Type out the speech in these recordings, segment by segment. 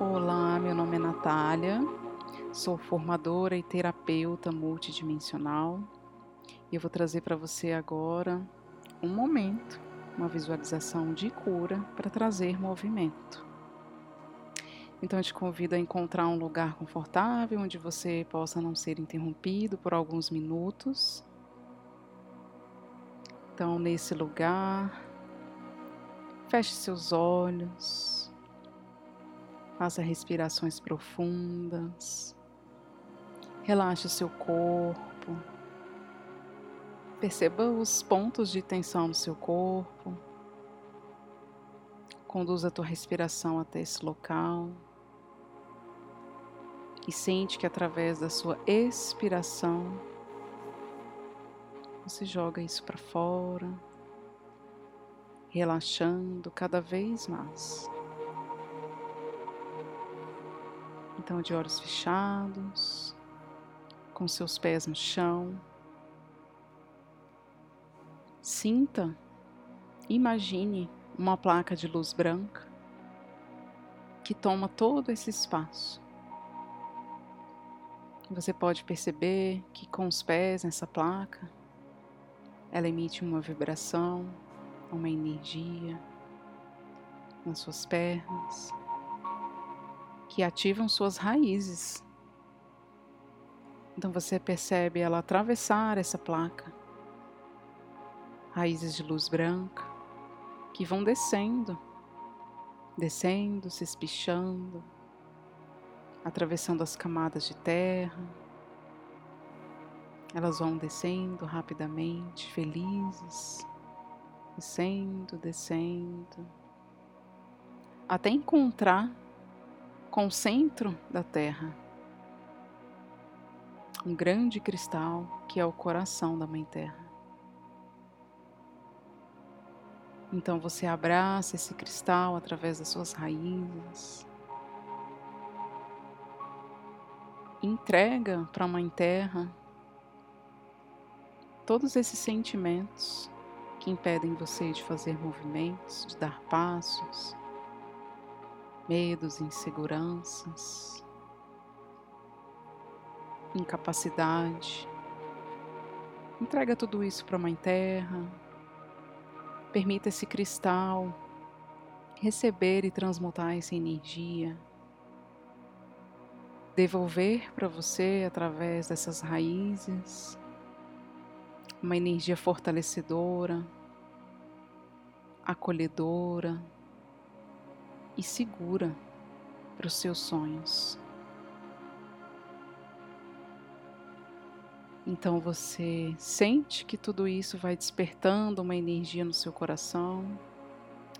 Olá, meu nome é Natália, sou formadora e terapeuta multidimensional e eu vou trazer para você agora um momento, uma visualização de cura para trazer movimento. Então eu te convido a encontrar um lugar confortável onde você possa não ser interrompido por alguns minutos. Então, nesse lugar, feche seus olhos, faça respirações profundas, relaxe o seu corpo, perceba os pontos de tensão no seu corpo, conduza a tua respiração até esse local. E sente que através da sua expiração você joga isso para fora, relaxando cada vez mais. Então, de olhos fechados, com seus pés no chão, sinta, imagine uma placa de luz branca que toma todo esse espaço. Você pode perceber que com os pés nessa placa, ela emite uma vibração, uma energia nas suas pernas, que ativam suas raízes. Então você percebe ela atravessar essa placa, raízes de luz branca, que vão descendo, descendo, se espichando, atravessando as camadas de terra. Elas vão descendo rapidamente, felizes, descendo, descendo, até encontrar com o centro da Terra. Um grande cristal que é o coração da Mãe Terra. Então você abraça esse cristal através das suas raízes. Entrega para a Mãe Terra todos esses sentimentos que impedem você de fazer movimentos, de dar passos, medos, inseguranças, incapacidade. Entrega tudo isso para a Mãe Terra. Permita esse cristal receber e transmutar essa energia devolver para você através dessas raízes uma energia fortalecedora, acolhedora e segura para os seus sonhos. Então você sente que tudo isso vai despertando uma energia no seu coração,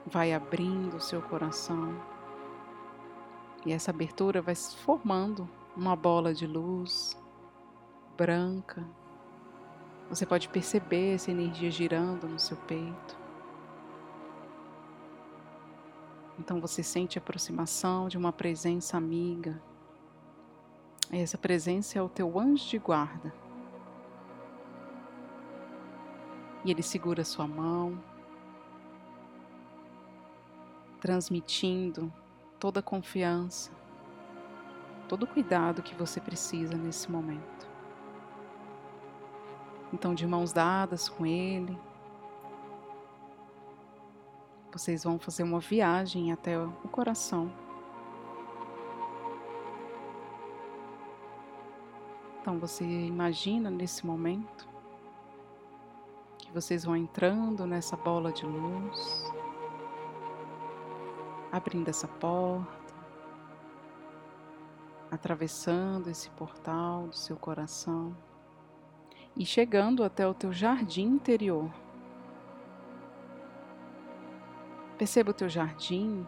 vai abrindo o seu coração e essa abertura vai se formando uma bola de luz branca. Você pode perceber essa energia girando no seu peito. Então você sente a aproximação de uma presença amiga. Essa presença é o teu anjo de guarda. E ele segura sua mão, transmitindo toda a confiança, todo o cuidado que você precisa nesse momento. Então, de mãos dadas com Ele, vocês vão fazer uma viagem até o coração. Então, você imagina nesse momento que vocês vão entrando nessa bola de luz abrindo essa porta, atravessando esse portal do seu coração e chegando até o teu jardim interior. Perceba o teu jardim,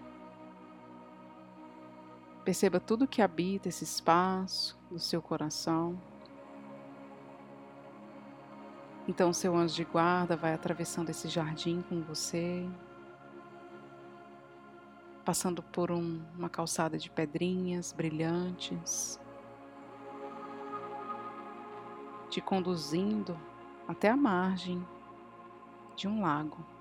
perceba tudo que habita esse espaço do seu coração. Então, o seu anjo de guarda vai atravessando esse jardim com você, passando por um, uma calçada de pedrinhas brilhantes, te conduzindo até a margem de um lago.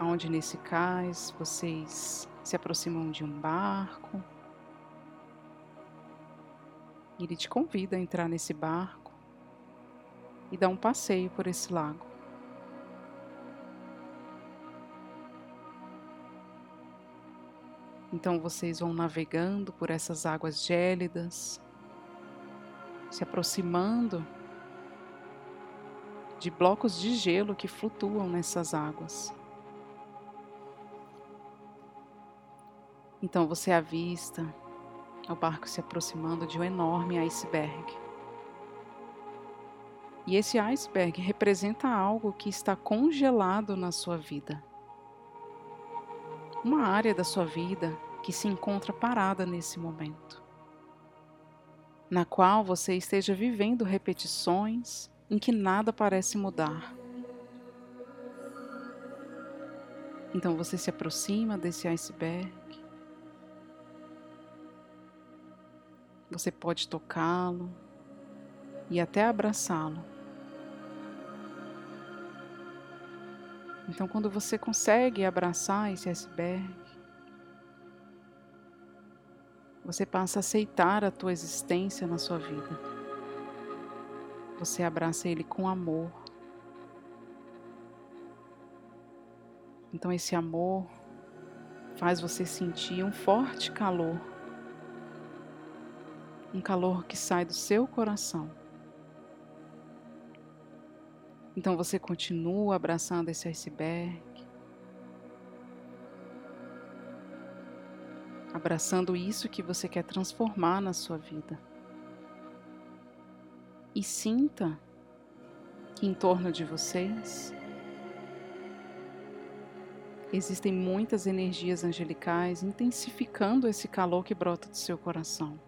Onde nesse cais vocês se aproximam de um barco. Ele te convida a entrar nesse barco e dar um passeio por esse lago. Então vocês vão navegando por essas águas gélidas, se aproximando de blocos de gelo que flutuam nessas águas. Então você avista o barco se aproximando de um enorme iceberg. E esse iceberg representa algo que está congelado na sua vida uma área da sua vida que se encontra parada nesse momento, na qual você esteja vivendo repetições em que nada parece mudar. Então você se aproxima desse iceberg. Você pode tocá-lo e até abraçá-lo. Então, quando você consegue abraçar esse iceberg, você passa a aceitar a tua existência na sua vida. Você abraça ele com amor. Então, esse amor faz você sentir um forte calor, um calor que sai do seu coração. Então você continua abraçando esse iceberg, abraçando isso que você quer transformar na sua vida. E sinta que em torno de vocês existem muitas energias angelicais intensificando esse calor que brota do seu coração.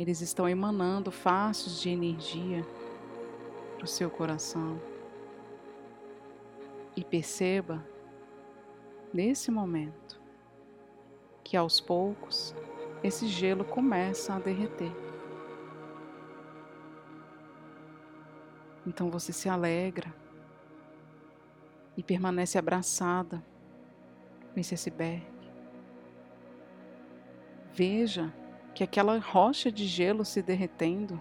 Eles estão emanando faces de energia para o seu coração e perceba nesse momento que aos poucos esse gelo começa a derreter. Então você se alegra e permanece abraçada com esse iceberg. Veja que aquela rocha de gelo se derretendo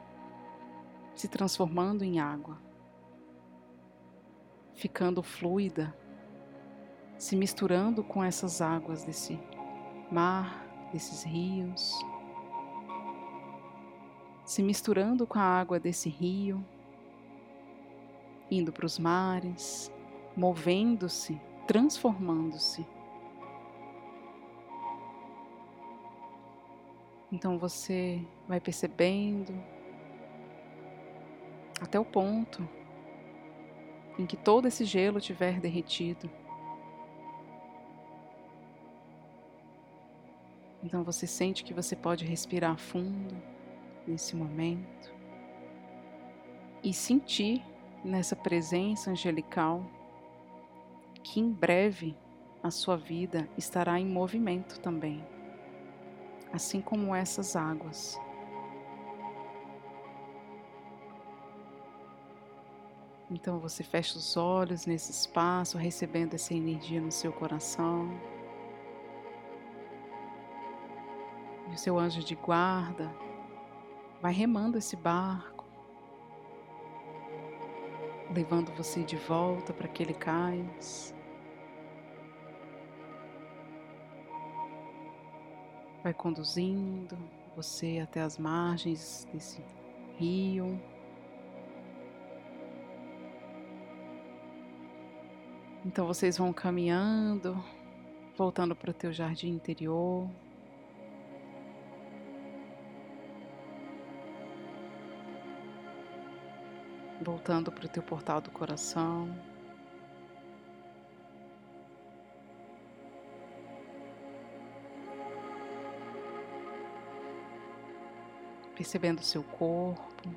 se transformando em água, ficando fluida, se misturando com essas águas desse mar, desses rios, se misturando com a água desse rio, indo para os mares, movendo-se, transformando-se. Então você vai percebendo até o ponto em que todo esse gelo tiver derretido. Então você sente que você pode respirar fundo nesse momento e sentir nessa presença angelical que em breve a sua vida estará em movimento também, assim como essas águas. Então você fecha os olhos nesse espaço, recebendo essa energia no seu coração. E o seu anjo de guarda vai remando esse barco, levando você de volta para aquele cais. Vai conduzindo você até as margens desse rio. Então vocês vão caminhando, voltando para o teu jardim interior. Voltando para o teu portal do coração. Percebendo o seu corpo.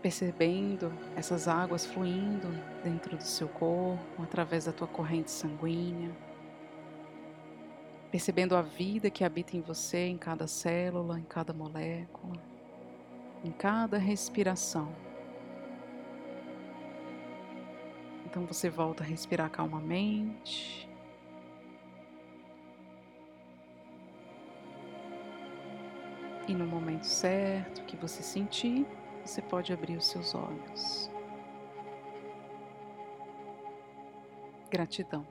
percebendo essas águas fluindo dentro do seu corpo, através da tua corrente sanguínea, percebendo a vida que habita em você, em cada célula, em cada molécula, em cada respiração. Então você volta a respirar calmamente. E no momento certo que você sentir, você pode abrir os seus olhos. Gratidão.